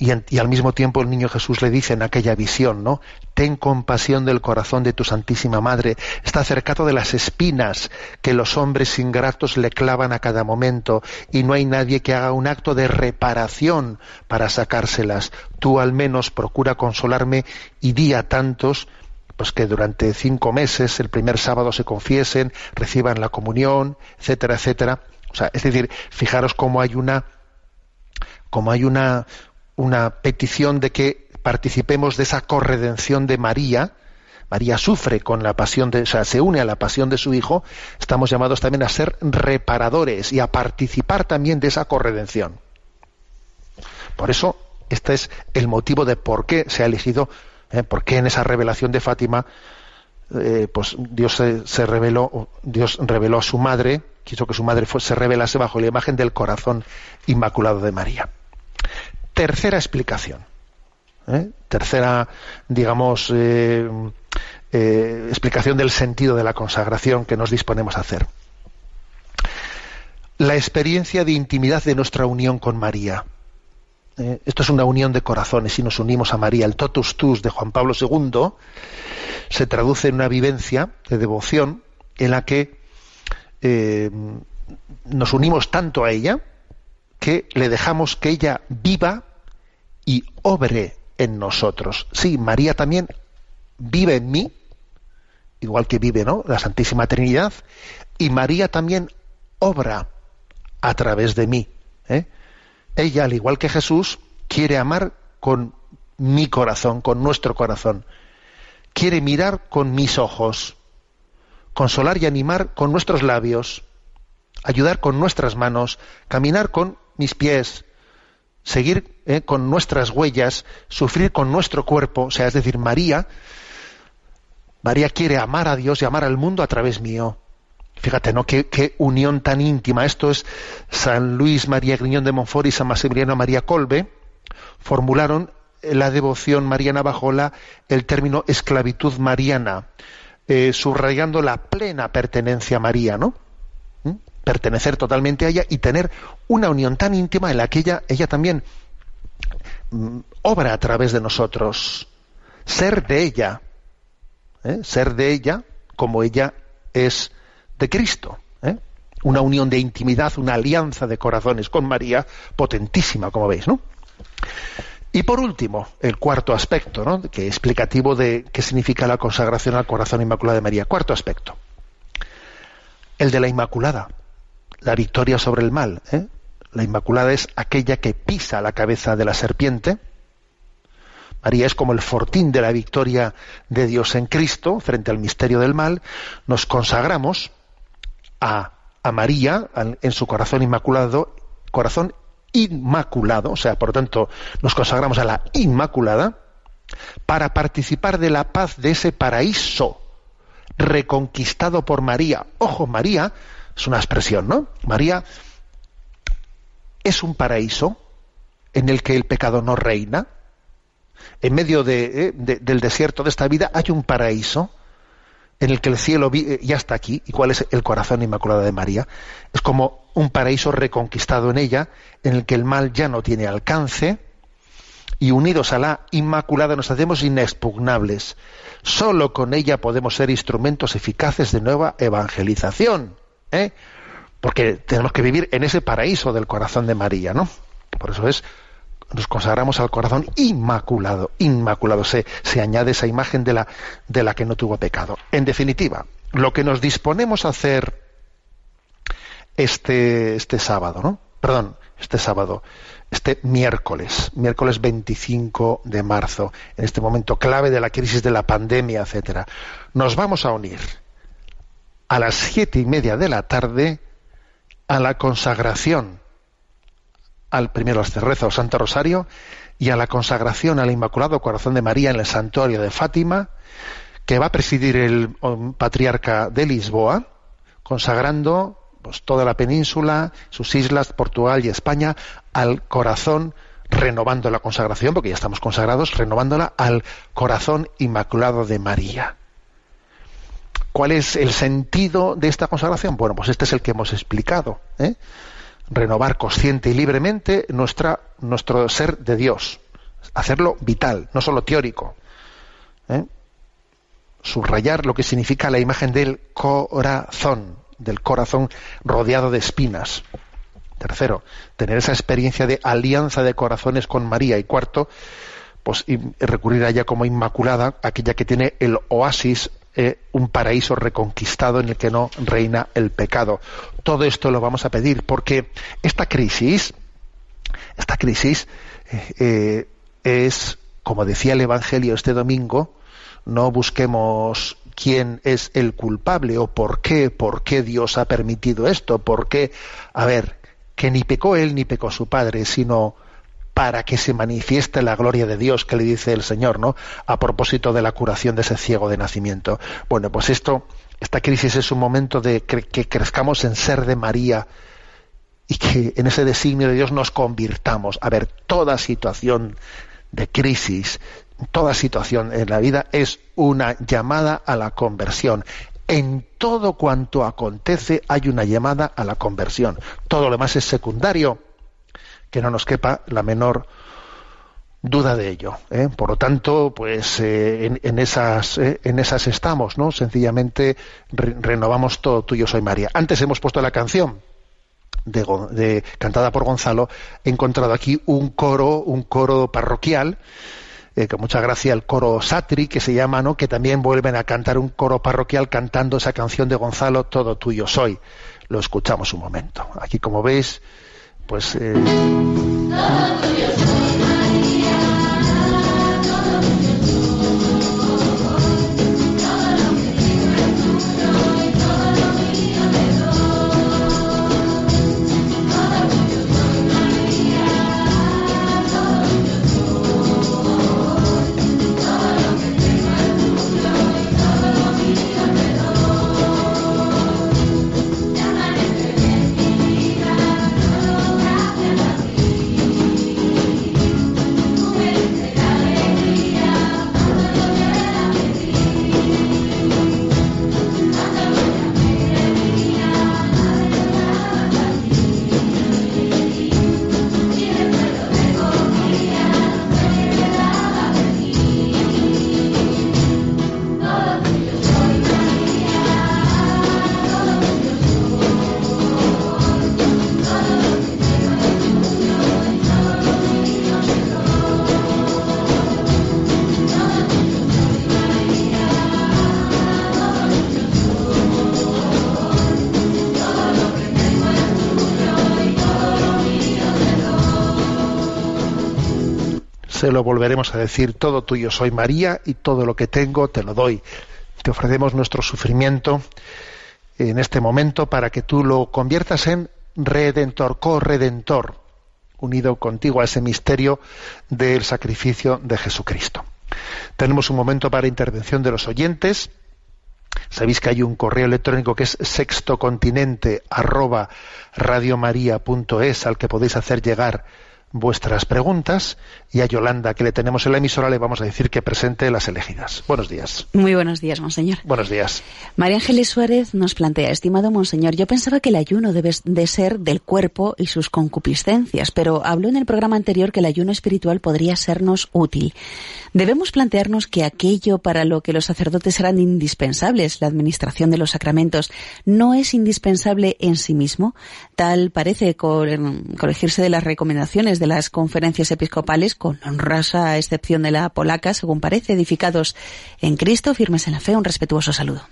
Y, al mismo tiempo el niño Jesús le dice en aquella visión, ¿no? Ten compasión del corazón de tu Santísima Madre. Está cercado de las espinas que los hombres ingratos le clavan a cada momento y no hay nadie que haga un acto de reparación para sacárselas. Tú al menos procura consolarme y di a tantos pues que durante cinco meses, el primer sábado se confiesen, reciban la comunión, etcétera, etcétera. O sea, es decir, fijaros cómo hay una, cómo hay una, una petición de que participemos de esa corredención de María. María sufre con la pasión de, o sea, se une a la pasión de su hijo. Estamos llamados también a ser reparadores y a participar también de esa corredención. Por eso, este es el motivo de por qué se ha elegido, eh, por qué en esa revelación de Fátima, eh, pues Dios se, reveló, a su madre, quiso que su madre se revelase bajo la imagen del corazón inmaculado de María tercera explicación. ¿eh? Tercera, digamos, eh, explicación del sentido de la consagración que nos disponemos a hacer. La experiencia de intimidad de nuestra unión con María. Esto es una unión de corazones y nos unimos a María. El totus tus de Juan Pablo II se traduce en una vivencia de devoción en la que nos unimos tanto a ella que le dejamos que ella viva y obre en nosotros. Sí, María también vive en mí, igual que vive ¿no? la Santísima Trinidad, y María también obra a través de mí. ¿eh? Ella, al igual que Jesús, quiere amar con mi corazón, con nuestro corazón. Quiere mirar con mis ojos, consolar y animar con nuestros labios, ayudar con nuestras manos, caminar con mis pies, seguir eh, con nuestras huellas, sufrir con nuestro cuerpo, o sea, es decir, María, María quiere amar a Dios y amar al mundo a través mío. Fíjate, ¿no? Qué, unión tan íntima. Esto es San Luis María Griñón de Montfort y San Maximiliano María Colbe formularon la devoción mariana bajo la, el término esclavitud mariana, eh, subrayando la plena pertenencia a María, ¿no? pertenecer totalmente a ella y tener una unión tan íntima en la que ella, ella también mm, obra a través de nosotros, ser de ella, ¿eh? ser de ella como ella es de Cristo. ¿eh? Una unión de intimidad, una alianza de corazones con María potentísima, como veis, ¿no? Y por último, el cuarto aspecto, ¿no? que explicativo de qué significa la consagración al corazón inmaculado de María. Cuarto aspecto, el de la Inmaculada la victoria sobre el mal. ¿eh? La Inmaculada es aquella que pisa la cabeza de la serpiente. María es como el fortín de la victoria de Dios en Cristo frente al misterio del mal. Nos consagramos a, María en su corazón inmaculado, corazón inmaculado, o sea, por lo tanto, nos consagramos a la Inmaculada para participar de la paz de ese paraíso reconquistado por María. Ojo, María es una expresión, ¿no? María es un paraíso en el que el pecado no reina. En medio eh, del desierto de esta vida hay un paraíso en el que el cielo eh, ya está aquí. ¿Y cuál es el corazón inmaculado de María? Es como un paraíso reconquistado en ella, en el que el mal ya no tiene alcance, y unidos a la Inmaculada nos hacemos inexpugnables. Solo con ella podemos ser instrumentos eficaces de nueva evangelización. ¿eh? porque tenemos que vivir en ese paraíso del corazón de María, ¿no? Por eso es, nos consagramos al corazón inmaculado, inmaculado, se, se añade esa imagen de la, de la que no tuvo pecado. En definitiva, lo que nos disponemos a hacer este, este sábado, ¿no? Perdón, este sábado, este miércoles, miércoles 25 de marzo, en este momento clave de la crisis de la pandemia, etcétera, nos vamos a unir a las siete y media de la tarde a la consagración al primero al rezo al Santo Rosario y a la consagración al Inmaculado Corazón de María en el Santuario de Fátima, que va a presidir el um, patriarca de Lisboa, consagrando pues, toda la península, sus islas, Portugal y España, al corazón, renovando la consagración, porque ya estamos consagrados, renovándola al corazón inmaculado de María. ¿Cuál es el sentido de esta consagración? Bueno, pues este es el que hemos explicado. ¿eh? Renovar consciente y libremente nuestra, nuestro ser de Dios. Hacerlo vital, no solo teórico. ¿eh? Subrayar lo que significa la imagen del corazón, del corazón rodeado de espinas. Tercero, tener esa experiencia de alianza de corazones con María. Y cuarto, pues recurrir a ella como inmaculada, aquella que tiene el oasis eh, un paraíso reconquistado en el que no reina el pecado. Todo esto lo vamos a pedir porque esta crisis, esta crisis eh, eh, es, como decía el Evangelio este domingo, no busquemos quién es el culpable o por qué, por qué Dios ha permitido esto, por qué, a ver, que ni pecó él ni pecó su padre, sino para que se manifieste la gloria de Dios que le dice el Señor, ¿no? A propósito de la curación de ese ciego de nacimiento. Bueno, pues esto, esta crisis es un momento de que crezcamos en ser de María y que en ese designio de Dios nos convirtamos. A ver, toda situación de crisis, toda situación en la vida es una llamada a la conversión. En todo cuanto acontece hay una llamada a la conversión. Todo lo demás es secundario que no nos quepa la menor duda de ello. ¿eh? Por lo tanto, pues eh, en, esas, eh, en esas estamos, ¿no? Sencillamente renovamos todo tuyo soy María. Antes hemos puesto la canción de, cantada por Gonzalo. He encontrado aquí un coro, un coro parroquial. con mucha gracia el coro Satri, que se llama, ¿no? que también vuelven a cantar un coro parroquial cantando esa canción de Gonzalo, Todo tuyo soy. Lo escuchamos un momento. Aquí, como veis, pues... Eh... decir, todo tuyo soy María y todo lo que tengo te lo doy. Te ofrecemos nuestro sufrimiento en este momento para que tú lo conviertas en redentor, corredentor, unido contigo a ese misterio del sacrificio de Jesucristo. Tenemos un momento para intervención de los oyentes. Sabéis que hay un correo electrónico que es sextocontinente al que podéis hacer llegar vuestras preguntas y a Yolanda, que le tenemos en la emisora, le vamos a decir que presente las elegidas. Buenos días. Muy buenos días, monseñor. Buenos días. María Ángeles Suárez nos plantea, estimado monseñor, yo pensaba que el ayuno debe de ser del cuerpo y sus concupiscencias, pero habló en el programa anterior que el ayuno espiritual podría sernos útil. Debemos plantearnos que aquello para lo que los sacerdotes eran indispensables, la administración de los sacramentos, no es indispensable en sí mismo. Tal parece corregirse de las recomendaciones de las conferencias episcopales, con honrosa excepción de la polaca, según parece, edificados en Cristo, firmes en la fe. Un respetuoso saludo.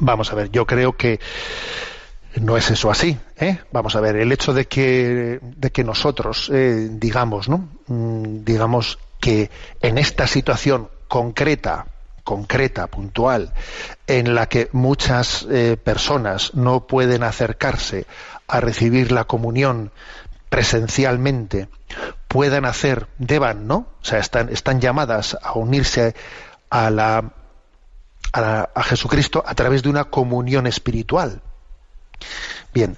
Vamos a ver, yo creo que no es eso así. ¿eh? Vamos a ver, el hecho de que, de que nosotros eh, digamos, ¿no? Mm, digamos que en esta situación concreta, concreta, puntual, en la que muchas eh, personas no pueden acercarse a recibir la comunión presencialmente, puedan hacer, deban, ¿no? O sea, están, están llamadas a unirse a la a, a Jesucristo a través de una comunión espiritual. Bien,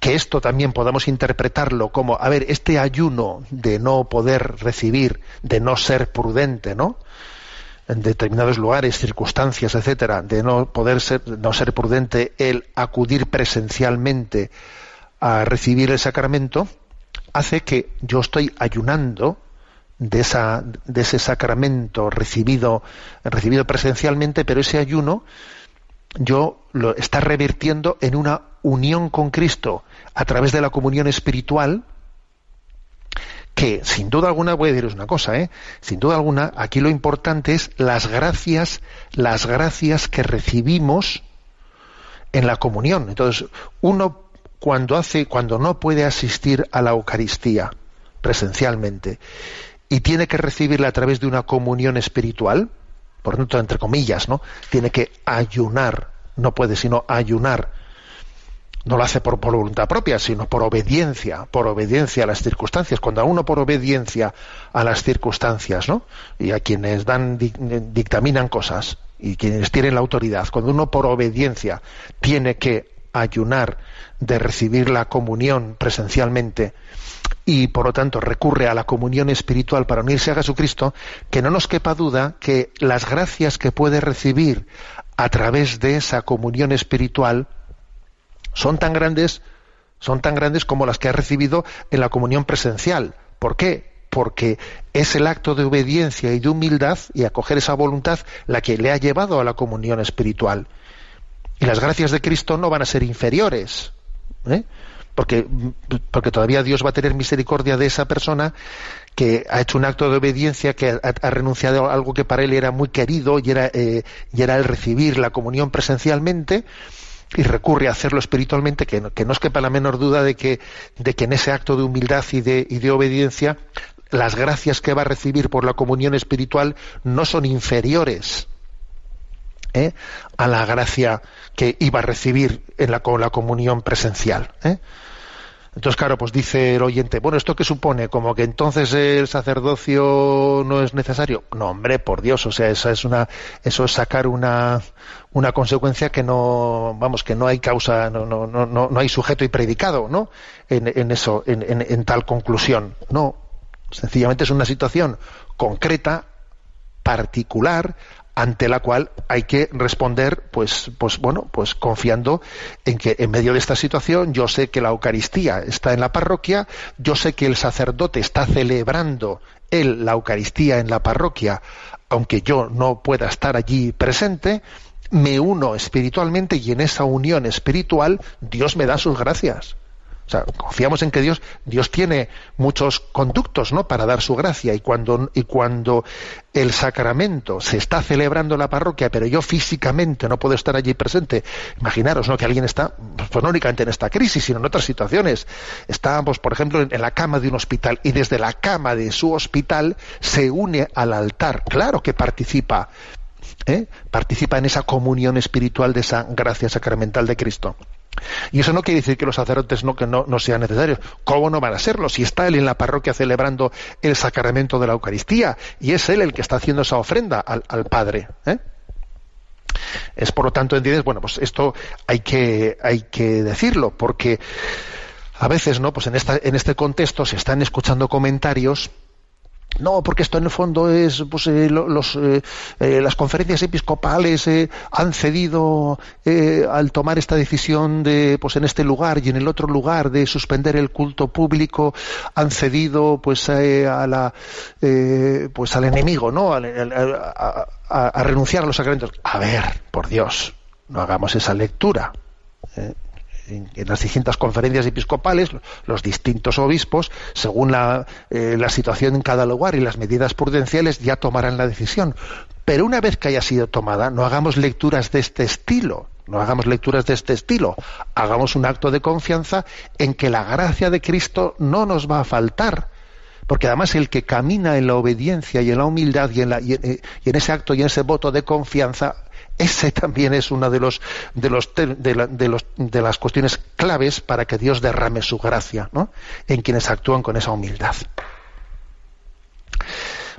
que esto también podamos interpretarlo como, a ver, este ayuno de no poder recibir, de no ser prudente, ¿no? En determinados lugares, circunstancias, etcétera, de no poder ser, no ser prudente el acudir presencialmente a recibir el sacramento, hace que yo estoy ayunando de, esa, de ese sacramento recibido, recibido presencialmente, pero ese ayuno yo lo está revirtiendo en una unión con Cristo a través de la comunión espiritual, que sin duda alguna voy a deciros una cosa, ¿eh? sin duda alguna aquí lo importante es las gracias, las gracias que recibimos en la comunión. Entonces, uno cuando hace, cuando no puede asistir a la Eucaristía presencialmente y tiene que recibirla a través de una comunión espiritual, por tanto, entre comillas, ¿no? Tiene que ayunar, no puede sino ayunar. No lo hace por, voluntad propia, sino por obediencia, por obediencia a las circunstancias. Cuando a uno por obediencia a las circunstancias, ¿no? Y a quienes dan, dictaminan cosas y quienes tienen la autoridad, cuando uno por obediencia tiene que ayunar de recibir la comunión presencialmente, y por lo tanto recurre a la comunión espiritual para unirse a Jesucristo, que no nos quepa duda que las gracias que puede recibir a través de esa comunión espiritual son tan grandes, son tan grandes como las que ha recibido en la comunión presencial. ¿Por qué? Porque es el acto de obediencia y de humildad y acoger esa voluntad la que le ha llevado a la comunión espiritual. Y las gracias de Cristo no van a ser inferiores. ¿eh? porque, porque todavía Dios va a tener misericordia de esa persona que ha hecho un acto de obediencia, que ha, renunciado a algo que para él era muy querido y era, eh, y era el recibir la comunión presencialmente y recurre a hacerlo espiritualmente, que no, que os quepa la menor duda de que, de que en ese acto de humildad y de, y de obediencia las gracias que va a recibir por la comunión espiritual no son inferiores ¿eh? a la gracia que iba a recibir en la, con la comunión presencial. ¿eh? Entonces, claro, pues dice el oyente, bueno, ¿esto qué supone? ¿Como que entonces el sacerdocio no es necesario? No, hombre, por Dios, o sea, eso es una, eso es sacar una, una consecuencia que no, vamos, que no hay causa, no, no, no, no hay sujeto y predicado, ¿no? En, en eso, en, en, en tal conclusión. No, sencillamente es una situación concreta, particular, ante la cual hay que responder pues pues bueno pues confiando en que en medio de esta situación yo sé que la Eucaristía está en la parroquia yo sé que el sacerdote está celebrando él la Eucaristía en la parroquia aunque yo no pueda estar allí presente me uno espiritualmente y en esa unión espiritual Dios me da sus gracias o sea, confiamos en que Dios, Dios tiene muchos conductos, ¿no? Para dar su gracia. Y cuando, y cuando el sacramento se está celebrando en la parroquia, pero yo físicamente no puedo estar allí presente, imaginaros, ¿no? Que alguien está, pues no únicamente en esta crisis, sino en otras situaciones. Estábamos, por ejemplo, en, la cama de un hospital y desde la cama de su hospital se une al altar. Claro que participa, ¿eh? Participa en esa comunión espiritual de esa gracia sacramental de Cristo. Y eso no quiere decir que los sacerdotes no, que no, sean necesarios. ¿Cómo no van a serlo? Si está él en la parroquia celebrando el sacramento de la Eucaristía y es él el que está haciendo esa ofrenda al, Padre. ¿eh? Es por lo tanto, ¿entiendes? Bueno, pues esto hay que, hay que decirlo, porque a veces, ¿no? Pues en, esta, en este contexto se están escuchando comentarios no, porque esto en el fondo es, pues, eh, los, eh, eh, las conferencias episcopales han cedido al tomar esta decisión de, pues, en este lugar y en el otro lugar de suspender el culto público, han cedido, pues, a la, pues, al enemigo, ¿no? A, renunciar a los sacramentos. A ver, por Dios, no hagamos esa lectura en, las distintas conferencias episcopales, los distintos obispos, según la, eh, la situación en cada lugar y las medidas prudenciales, ya tomarán la decisión. Pero una vez que haya sido tomada, no hagamos lecturas de este estilo, no hagamos lecturas de este estilo, hagamos un acto de confianza en que la gracia de Cristo no nos va a faltar. Porque además el que camina en la obediencia y en la humildad y en, la, y en ese acto y en ese voto de confianza ese también es una de los de los de, las cuestiones claves para que Dios derrame su gracia, ¿no? En quienes actúan con esa humildad.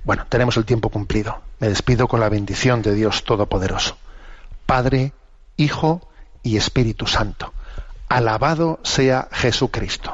Bueno, tenemos el tiempo cumplido. Me despido con la bendición de Dios Todopoderoso. Padre, Hijo y Espíritu Santo. Alabado sea Jesucristo.